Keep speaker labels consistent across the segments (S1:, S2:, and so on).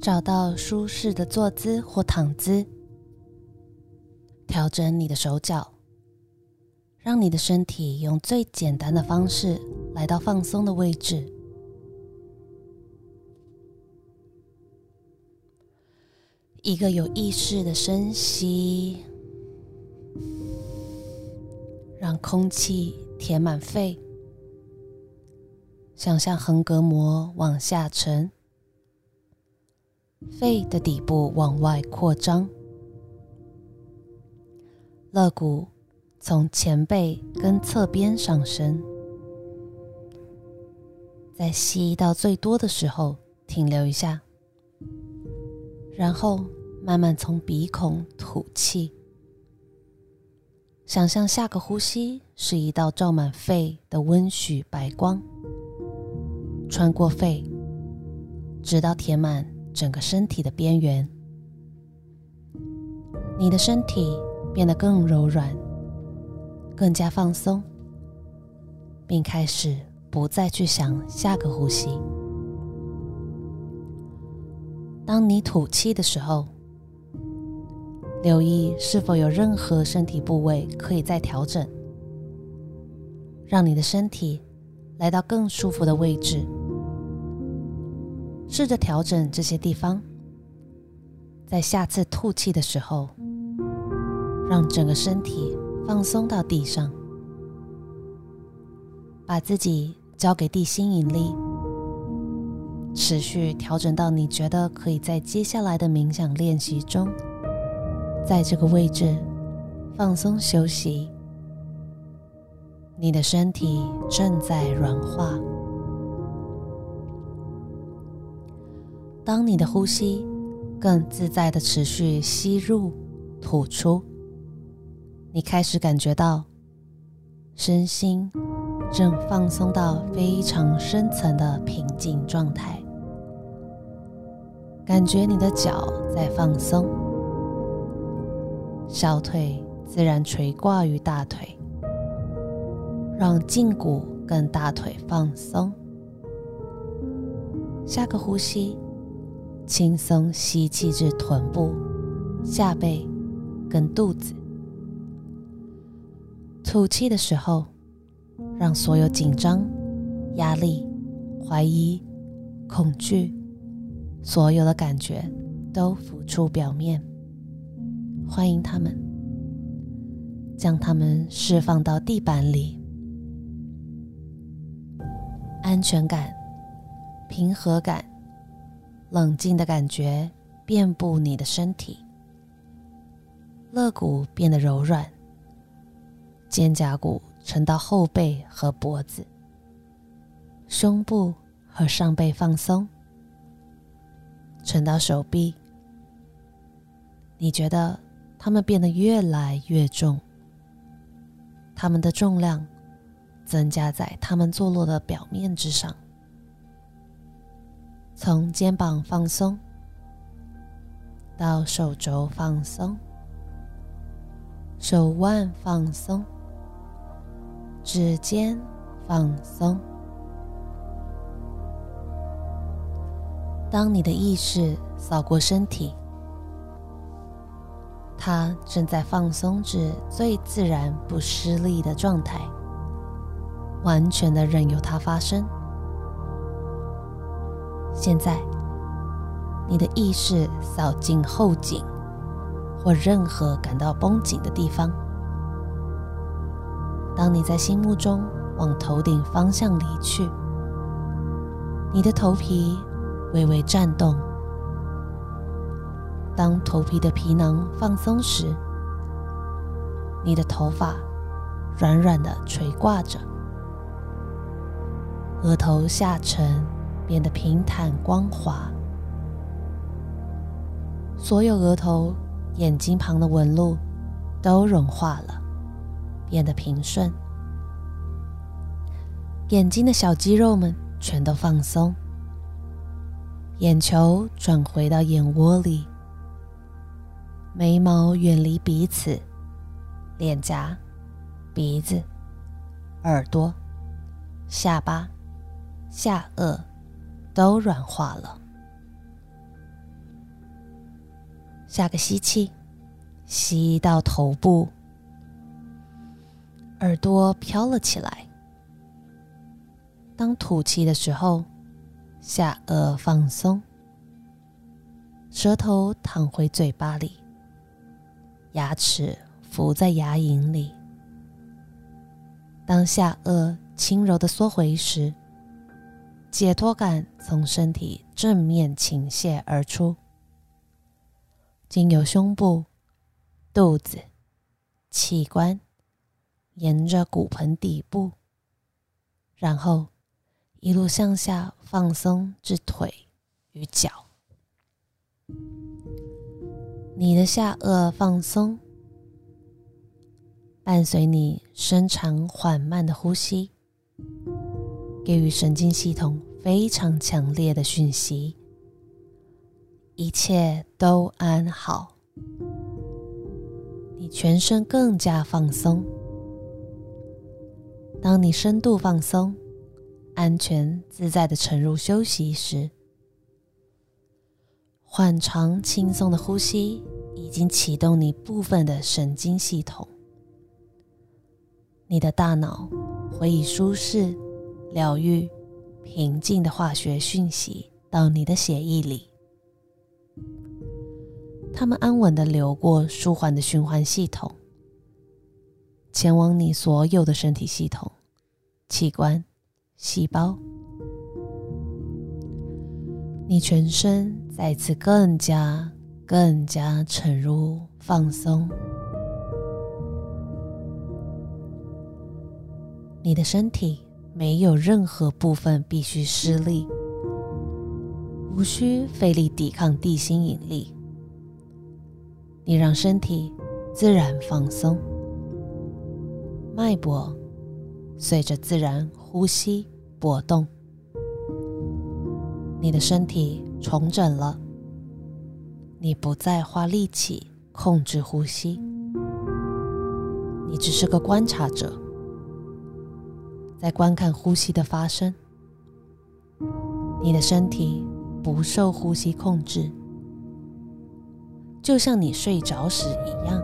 S1: 找到舒适的坐姿或躺姿，调整你的手脚，让你的身体用最简单的方式来到放松的位置。一个有意识的深吸，让空气填满肺。想象横膈膜往下沉，肺的底部往外扩张，肋骨从前背跟侧边上升。在吸到最多的时候，停留一下，然后慢慢从鼻孔吐气。想象下个呼吸是一道照满肺的温煦白光。穿过肺，直到填满整个身体的边缘，你的身体变得更柔软，更加放松，并开始不再去想下个呼吸。当你吐气的时候，留意是否有任何身体部位可以再调整，让你的身体来到更舒服的位置。试着调整这些地方，在下次吐气的时候，让整个身体放松到地上，把自己交给地心引力，持续调整到你觉得可以在接下来的冥想练习中，在这个位置放松休息。你的身体正在软化。当你的呼吸更自在的持续吸入、吐出，你开始感觉到身心正放松到非常深层的平静状态。感觉你的脚在放松，小腿自然垂挂于大腿，让胫骨跟大腿放松。下个呼吸。轻松吸气至臀部、下背跟肚子，吐气的时候，让所有紧张、压力、怀疑、恐惧，所有的感觉都浮出表面。欢迎他们，将他们释放到地板里，安全感、平和感。冷静的感觉遍布你的身体，肋骨变得柔软，肩胛骨沉到后背和脖子，胸部和上背放松，沉到手臂。你觉得它们变得越来越重，它们的重量增加在它们坐落的表面之上。从肩膀放松到手肘放松，手腕放松，指尖放松。当你的意识扫过身体，它正在放松至最自然、不失力的状态，完全的任由它发生。现在，你的意识扫进后颈或任何感到绷紧的地方。当你在心目中往头顶方向离去，你的头皮微微颤动。当头皮的皮囊放松时，你的头发软软的垂挂着，额头下沉。变得平坦光滑，所有额头、眼睛旁的纹路都融化了，变得平顺。眼睛的小肌肉们全都放松，眼球转回到眼窝里，眉毛远离彼此，脸颊、鼻子、耳朵、下巴、下颚。都软化了，下个吸气，吸到头部，耳朵飘了起来。当吐气的时候，下颚放松，舌头躺回嘴巴里，牙齿伏在牙龈里。当下颚轻柔的缩回时，解脱感从身体正面倾泻而出，经由胸部、肚子、器官，沿着骨盆底部，然后一路向下放松至腿与脚。你的下颚放松。伴随你深长缓慢的呼吸，给予神经系统非常强烈的讯息：一切都安好。你全身更加放松。当你深度放松、安全自在的沉入休息时，缓长轻松的呼吸已经启动你部分的神经系统。你的大脑会以舒适、疗愈、平静的化学讯息到你的血液里，它们安稳的流过舒缓的循环系统，前往你所有的身体系统、器官、细胞。你全身再次更加、更加沉入放松。你的身体没有任何部分必须施力，无需费力抵抗地心引力。你让身体自然放松，脉搏随着自然呼吸波动。你的身体重整了，你不再花力气控制呼吸，你只是个观察者。在观看呼吸的发生，你的身体不受呼吸控制，就像你睡着时一样。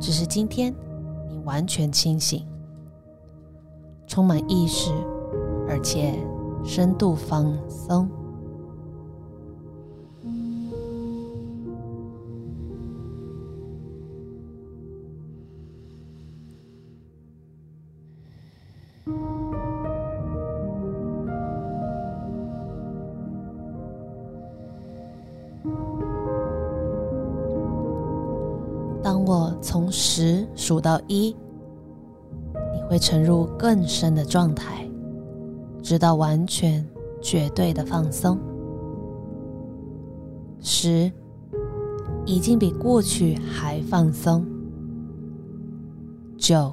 S1: 只是今天你完全清醒，充满意识，而且深度放松。从十数到一，你会沉入更深的状态，直到完全、绝对的放松。十，已经比过去还放松。九，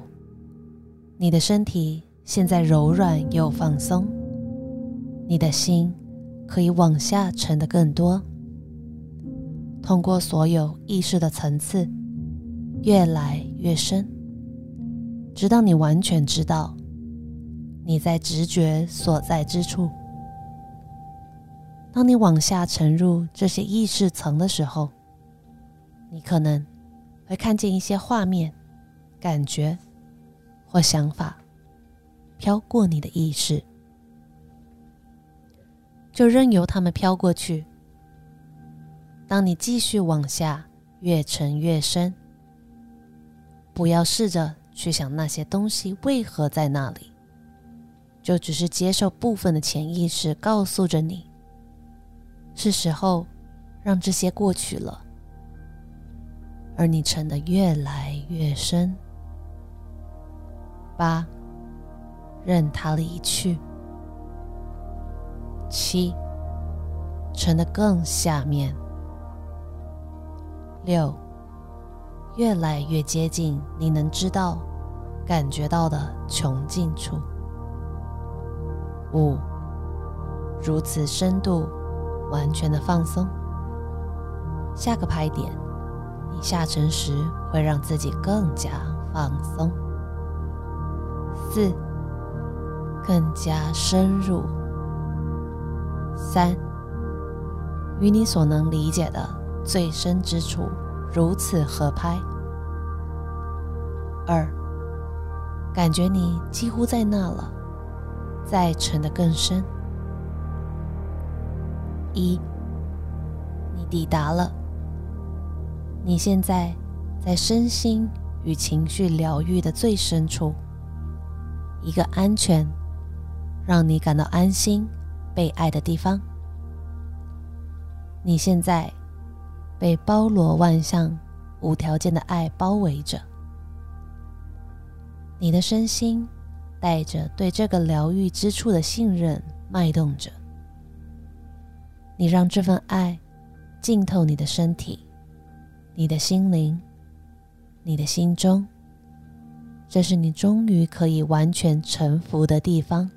S1: 你的身体现在柔软又放松，你的心可以往下沉的更多，通过所有意识的层次。越来越深，直到你完全知道你在直觉所在之处。当你往下沉入这些意识层的时候，你可能会看见一些画面、感觉或想法飘过你的意识，就任由它们飘过去。当你继续往下越沉越深。不要试着去想那些东西为何在那里，就只是接受部分的潜意识告诉着你，是时候让这些过去了，而你沉得越来越深。八，任它离去。七，沉得更下面。六。越来越接近你能知道、感觉到的穷尽处。五，如此深度、完全的放松。下个拍点，你下沉时会让自己更加放松。四，更加深入。三，与你所能理解的最深之处如此合拍。二，感觉你几乎在那了，再沉得更深。一，你抵达了。你现在在身心与情绪疗愈的最深处，一个安全，让你感到安心、被爱的地方。你现在被包罗万象、无条件的爱包围着，你的身心带着对这个疗愈之处的信任脉动着。你让这份爱浸透你的身体、你的心灵、你的心中，这是你终于可以完全臣服的地方。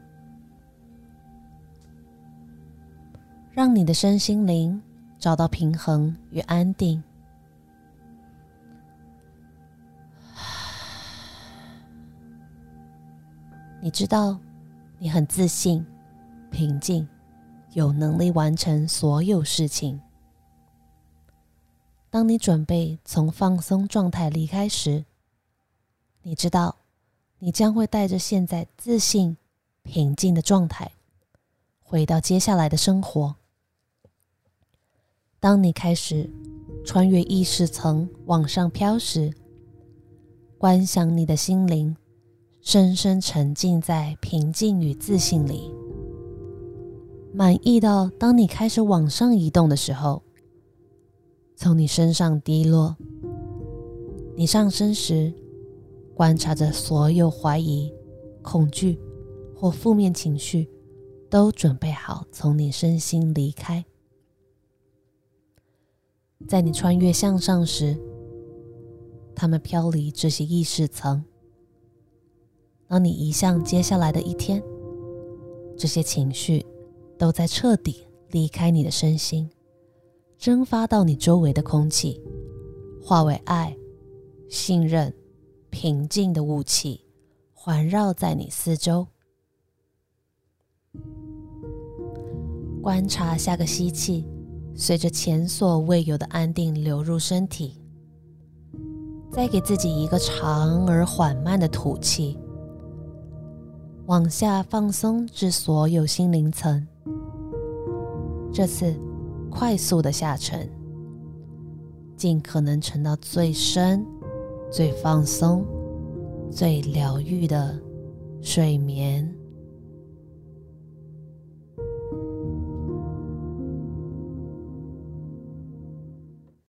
S1: 让你的身心灵找到平衡与安定。你知道，你很自信、平静。有能力完成所有事情。当你准备从放松状态离开时，你知道你将会带着现在自信、平静的状态回到接下来的生活。当你开始穿越意识层往上飘时，观想你的心灵深深沉浸在平静与自信里。满意到，当你开始往上移动的时候，从你身上滴落。你上升时，观察着所有怀疑、恐惧或负面情绪，都准备好从你身心离开。在你穿越向上时，他们飘离这些意识层。当你移向接下来的一天，这些情绪。都在彻底离开你的身心，蒸发到你周围的空气，化为爱、信任、平静的雾气，环绕在你四周。观察下个吸气，随着前所未有的安定流入身体，再给自己一个长而缓慢的吐气，往下放松至所有心灵层。这次快速的下沉，尽可能沉到最深、最放松、最疗愈的睡眠。